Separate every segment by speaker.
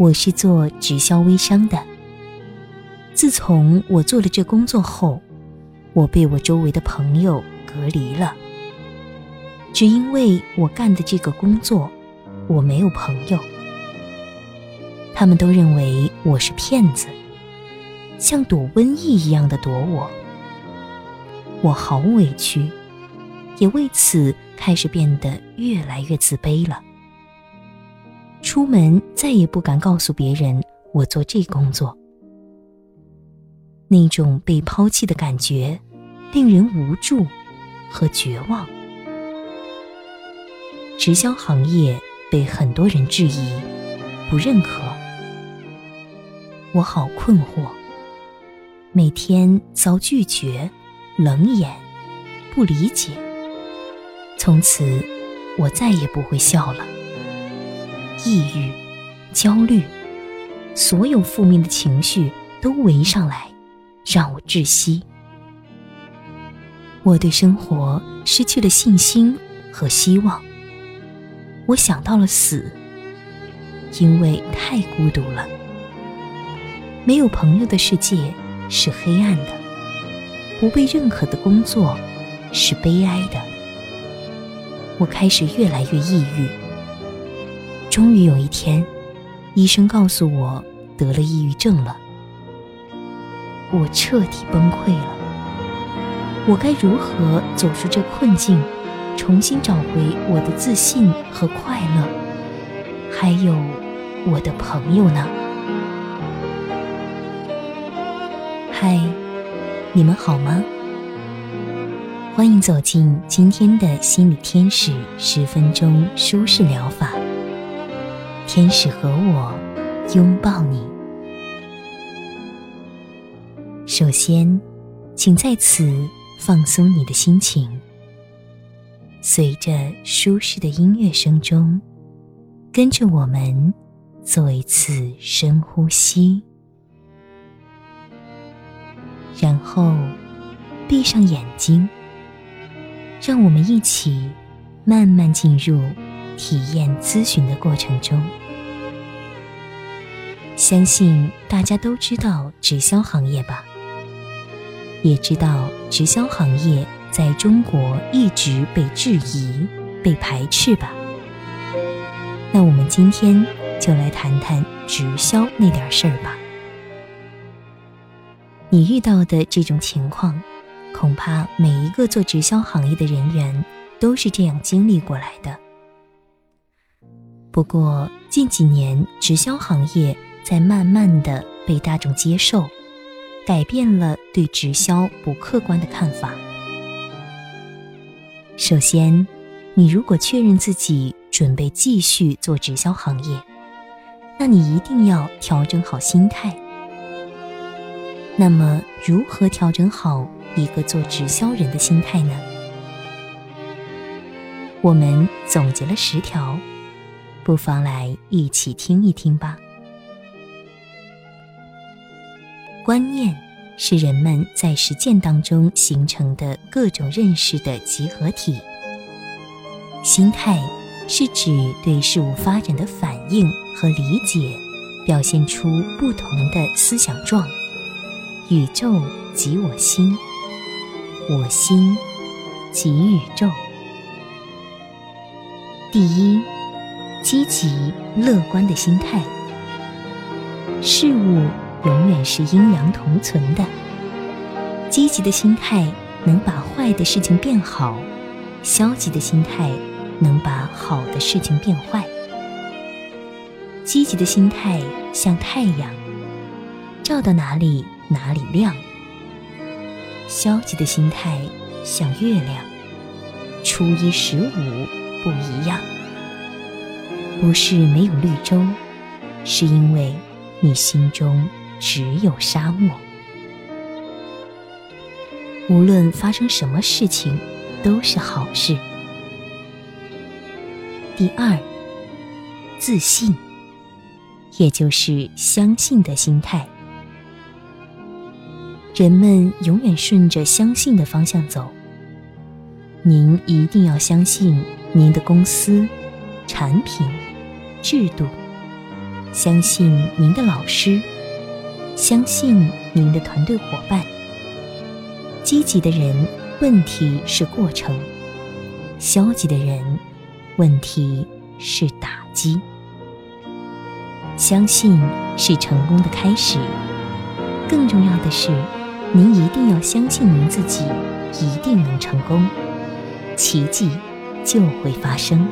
Speaker 1: 我是做直销微商的。自从我做了这工作后，我被我周围的朋友隔离了。只因为我干的这个工作，我没有朋友。他们都认为我是骗子，像躲瘟疫一样的躲我。我好委屈，也为此开始变得越来越自卑了。出门再也不敢告诉别人我做这工作。那种被抛弃的感觉，令人无助和绝望。直销行业被很多人质疑、不认可，我好困惑。每天遭拒绝、冷眼、不理解，从此我再也不会笑了。抑郁、焦虑，所有负面的情绪都围上来。让我窒息，我对生活失去了信心和希望。我想到了死，因为太孤独了。没有朋友的世界是黑暗的，不被认可的工作是悲哀的。我开始越来越抑郁。终于有一天，医生告诉我得了抑郁症了。我彻底崩溃了。我该如何走出这困境，重新找回我的自信和快乐，还有我的朋友呢？嗨，你们好吗？欢迎走进今天的心理天使十分钟舒适疗法。天使和我拥抱你。首先，请在此放松你的心情。随着舒适的音乐声中，跟着我们做一次深呼吸，然后闭上眼睛。让我们一起慢慢进入体验咨询的过程中。相信大家都知道直销行业吧？也知道直销行业在中国一直被质疑、被排斥吧？那我们今天就来谈谈直销那点事儿吧。你遇到的这种情况，恐怕每一个做直销行业的人员都是这样经历过来的。不过近几年，直销行业在慢慢的被大众接受。改变了对直销不客观的看法。首先，你如果确认自己准备继续做直销行业，那你一定要调整好心态。那么，如何调整好一个做直销人的心态呢？我们总结了十条，不妨来一起听一听吧。观念是人们在实践当中形成的各种认识的集合体。心态是指对事物发展的反应和理解，表现出不同的思想状。宇宙即我心，我心即宇宙。第一，积极乐观的心态。事物。永远是阴阳同存的。积极的心态能把坏的事情变好，消极的心态能把好的事情变坏。积极的心态像太阳，照到哪里哪里亮；消极的心态像月亮，初一十五不一样。不是没有绿洲，是因为你心中。只有沙漠。无论发生什么事情，都是好事。第二，自信，也就是相信的心态。人们永远顺着相信的方向走。您一定要相信您的公司、产品、制度。相信您的老师，相信您的团队伙伴。积极的人，问题是过程；消极的人，问题是打击。相信是成功的开始，更重要的是，您一定要相信您自己一定能成功，奇迹就会发生。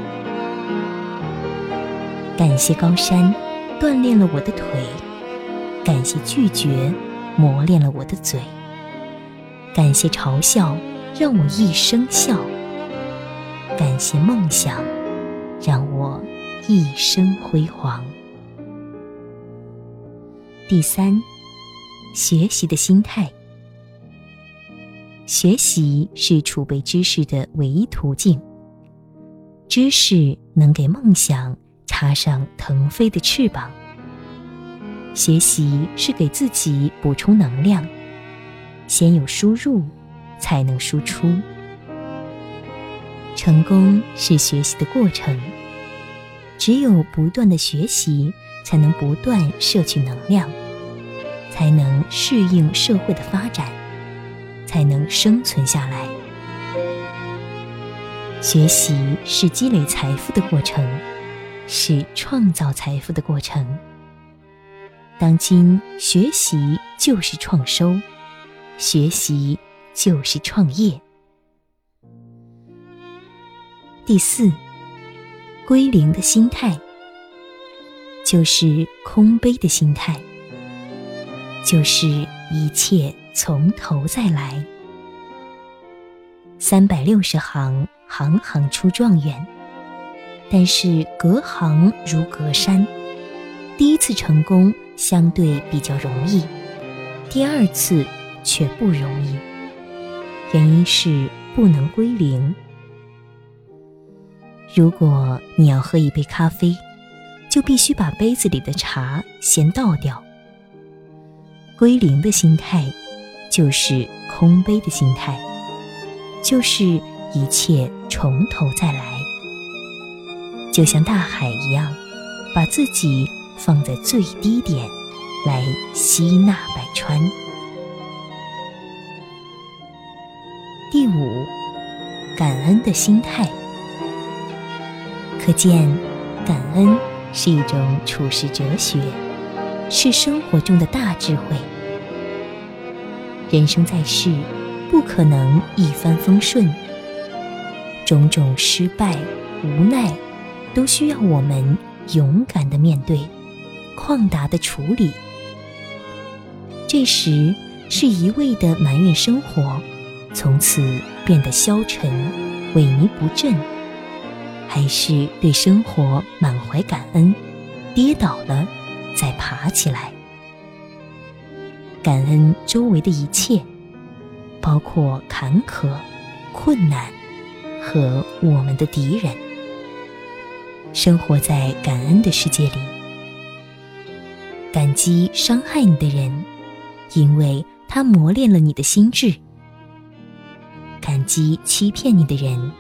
Speaker 1: 感谢高山，锻炼了我的腿；感谢拒绝，磨练了我的嘴；感谢嘲笑，让我一生笑；感谢梦想，让我一生辉煌。第三，学习的心态。学习是储备知识的唯一途径，知识能给梦想。插上腾飞的翅膀。学习是给自己补充能量，先有输入，才能输出。成功是学习的过程，只有不断的学习，才能不断摄取能量，才能适应社会的发展，才能生存下来。学习是积累财富的过程。是创造财富的过程。当今学习就是创收，学习就是创业。第四，归零的心态，就是空杯的心态，就是一切从头再来。三百六十行，行行出状元。但是隔行如隔山，第一次成功相对比较容易，第二次却不容易。原因是不能归零。如果你要喝一杯咖啡，就必须把杯子里的茶先倒掉。归零的心态，就是空杯的心态，就是一切从头再来。就像大海一样，把自己放在最低点，来吸纳百川。第五，感恩的心态。可见，感恩是一种处世哲学，是生活中的大智慧。人生在世，不可能一帆风顺，种种失败、无奈。都需要我们勇敢的面对，旷达的处理。这时是一味的埋怨生活，从此变得消沉、萎靡不振，还是对生活满怀感恩，跌倒了再爬起来，感恩周围的一切，包括坎坷、困难和我们的敌人。生活在感恩的世界里，感激伤害你的人，因为他磨练了你的心智；感激欺骗你的人，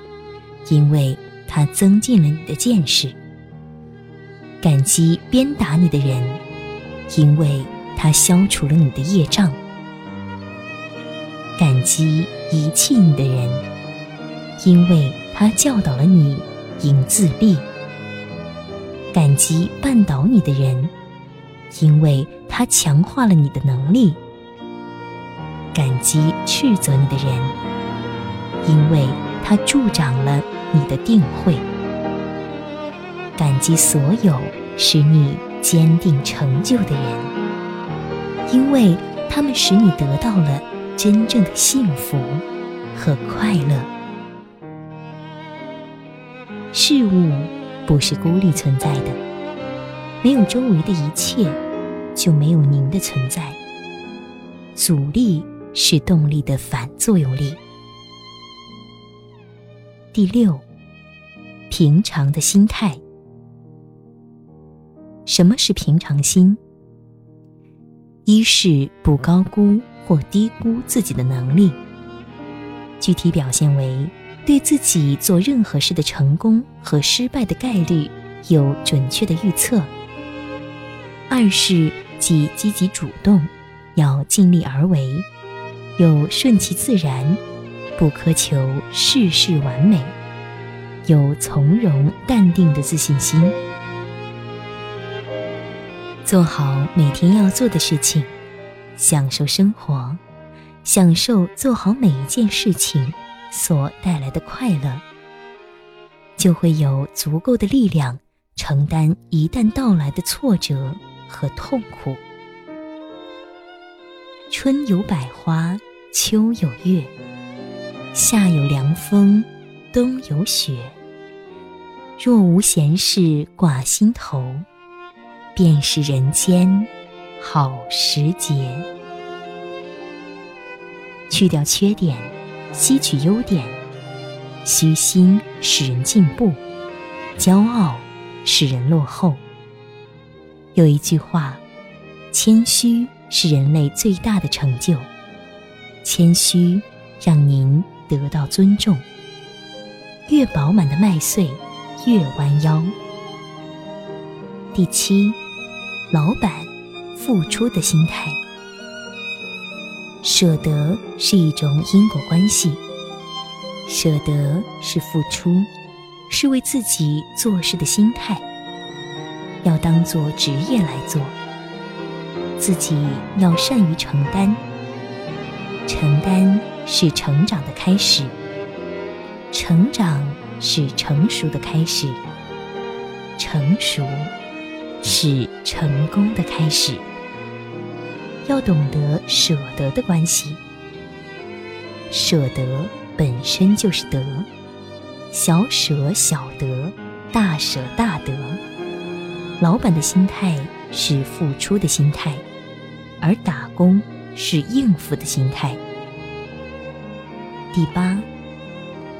Speaker 1: 因为他增进了你的见识；感激鞭打你的人，因为他消除了你的业障；感激遗弃你的人，因为他教导了你应自立。感激绊倒你的人，因为他强化了你的能力；感激斥责你的人，因为他助长了你的定慧；感激所有使你坚定成就的人，因为他们使你得到了真正的幸福和快乐。事物。不是孤立存在的，没有周围的一切，就没有您的存在。阻力是动力的反作用力。第六，平常的心态。什么是平常心？一是不高估或低估自己的能力，具体表现为。对自己做任何事的成功和失败的概率有准确的预测，二是既积极主动，要尽力而为，有顺其自然，不苛求事事完美，有从容淡定的自信心，做好每天要做的事情，享受生活，享受做好每一件事情所带来的快乐，就会有足够的力量。承担一旦到来的挫折和痛苦。春有百花，秋有月，夏有凉风，冬有雪。若无闲事挂心头，便是人间好时节。去掉缺点，吸取优点，虚心使人进步，骄傲。使人落后。有一句话：“谦虚是人类最大的成就。”谦虚让您得到尊重。越饱满的麦穗，越弯腰。第七，老板付出的心态。舍得是一种因果关系，舍得是付出。是为自己做事的心态，要当做职业来做。自己要善于承担，承担是成长的开始，成长是成熟的开始，成熟是成功的开始。要懂得舍得的关系，舍得本身就是德。小舍小得，大舍大得。老板的心态是付出的心态，而打工是应付的心态。第八，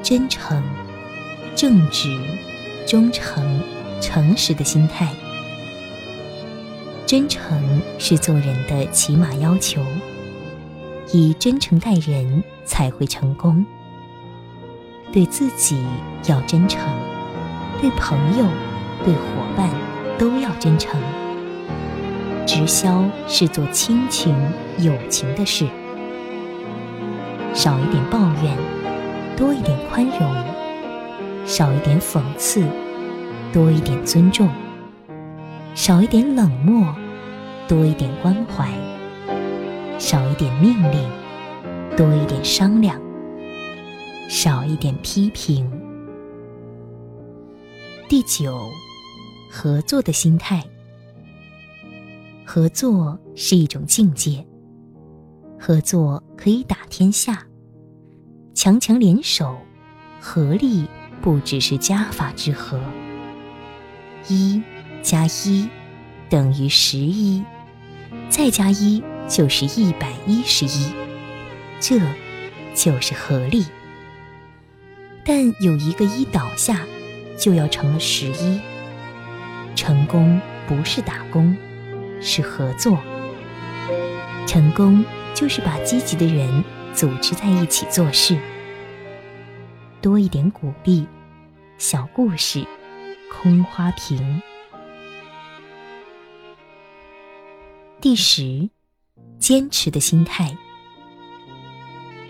Speaker 1: 真诚、正直、忠诚、诚实的心态。真诚是做人的起码要求，以真诚待人才会成功。对自己要真诚，对朋友、对伙伴都要真诚。直销是做亲情、友情的事，少一点抱怨，多一点宽容；少一点讽刺，多一点尊重；少一点冷漠，多一点关怀；少一点命令，多一点商量。少一点批评。第九，合作的心态。合作是一种境界，合作可以打天下。强强联手，合力不只是加法之和。一加一等于十一，再加一就是一百一十一，这就是合力。但有一个一倒下，就要成了十一。成功不是打工，是合作。成功就是把积极的人组织在一起做事。多一点鼓励，小故事，空花瓶。第十，坚持的心态。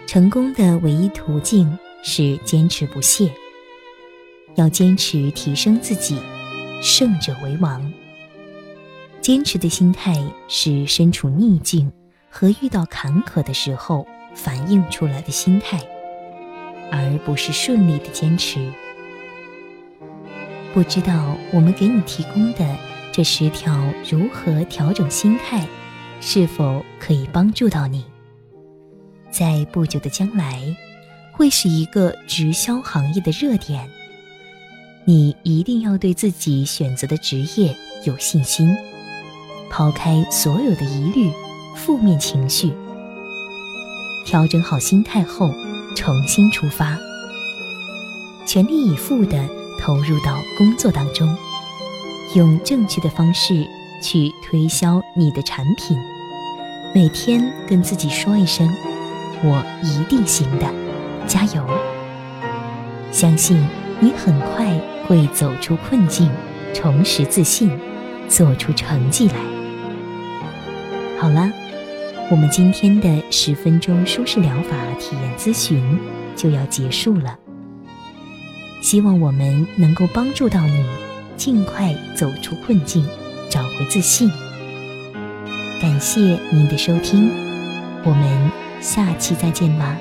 Speaker 1: 成功的唯一途径。是坚持不懈，要坚持提升自己，胜者为王。坚持的心态是身处逆境和遇到坎坷的时候反映出来的心态，而不是顺利的坚持。不知道我们给你提供的这十条如何调整心态，是否可以帮助到你？在不久的将来。会是一个直销行业的热点，你一定要对自己选择的职业有信心，抛开所有的疑虑、负面情绪，调整好心态后，重新出发，全力以赴地投入到工作当中，用正确的方式去推销你的产品，每天跟自己说一声：“我一定行的。”加油！相信你很快会走出困境，重拾自信，做出成绩来。好了，我们今天的十分钟舒适疗法体验咨询就要结束了。希望我们能够帮助到你，尽快走出困境，找回自信。感谢您的收听，我们下期再见吧。